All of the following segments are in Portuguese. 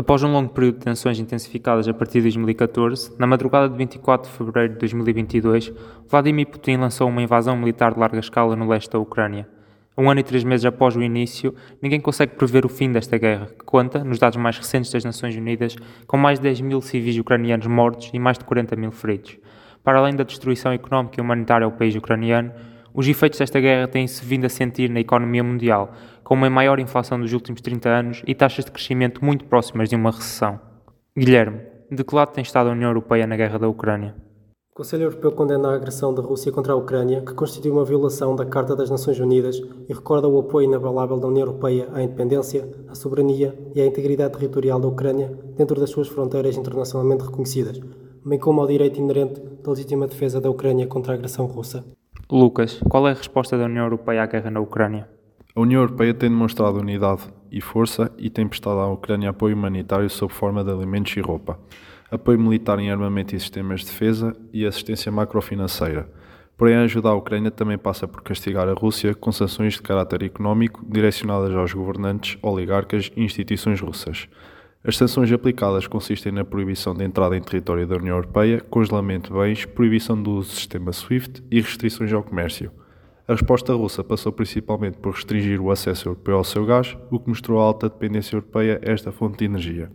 Após um longo período de tensões intensificadas a partir de 2014, na madrugada de 24 de fevereiro de 2022, Vladimir Putin lançou uma invasão militar de larga escala no leste da Ucrânia. Um ano e três meses após o início, ninguém consegue prever o fim desta guerra, que conta, nos dados mais recentes das Nações Unidas, com mais de 10 mil civis ucranianos mortos e mais de 40 mil feridos. Para além da destruição económica e humanitária ao país ucraniano, os efeitos desta guerra têm-se vindo a sentir na economia mundial, com uma maior inflação dos últimos 30 anos e taxas de crescimento muito próximas de uma recessão. Guilherme, de que lado tem estado a União Europeia na guerra da Ucrânia? O Conselho Europeu condena a agressão da Rússia contra a Ucrânia, que constitui uma violação da Carta das Nações Unidas e recorda o apoio inabalável da União Europeia à independência, à soberania e à integridade territorial da Ucrânia dentro das suas fronteiras internacionalmente reconhecidas, bem como ao direito inerente da legítima defesa da Ucrânia contra a agressão russa. Lucas, qual é a resposta da União Europeia à guerra na Ucrânia? A União Europeia tem demonstrado unidade e força e tem prestado à Ucrânia apoio humanitário sob forma de alimentos e roupa, apoio militar em armamento e sistemas de defesa e assistência macrofinanceira. Porém, a ajuda à Ucrânia também passa por castigar a Rússia com sanções de caráter económico direcionadas aos governantes, oligarcas e instituições russas. As sanções aplicadas consistem na proibição de entrada em território da União Europeia, congelamento de bens, proibição do uso do sistema SWIFT e restrições ao comércio. A resposta russa passou principalmente por restringir o acesso europeu ao seu gás, o que mostrou a alta dependência europeia a esta fonte de energia.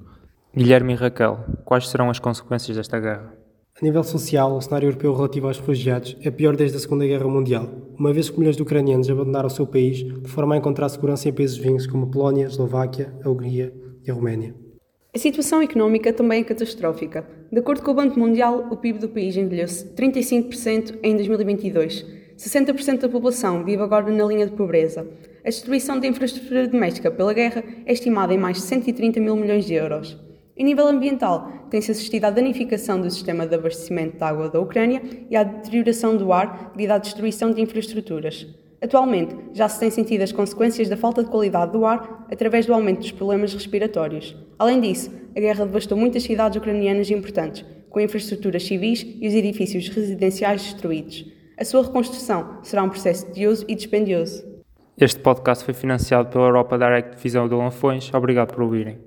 Guilherme e Raquel, quais serão as consequências desta guerra? A nível social, o cenário europeu relativo aos refugiados é pior desde a Segunda Guerra Mundial, uma vez que milhões de ucranianos abandonaram o seu país de forma a encontrar segurança em países vizinhos como a Polónia, a Eslováquia, a Hungria e a Roménia. A situação económica também é catastrófica. De acordo com o Banco Mundial, o PIB do país envelhece 35% em 2022. 60% da população vive agora na linha de pobreza. A destruição da infraestrutura doméstica pela guerra é estimada em mais de 130 mil milhões de euros. Em nível ambiental, tem-se assistido à danificação do sistema de abastecimento de água da Ucrânia e à deterioração do ar devido à destruição de infraestruturas. Atualmente, já se têm sentido as consequências da falta de qualidade do ar através do aumento dos problemas respiratórios. Além disso, a guerra devastou muitas cidades ucranianas importantes, com infraestruturas civis e os edifícios residenciais destruídos. A sua reconstrução será um processo tedioso e dispendioso. Este podcast foi financiado pela Europa Direct Visão de Lanfões. Obrigado por ouvirem.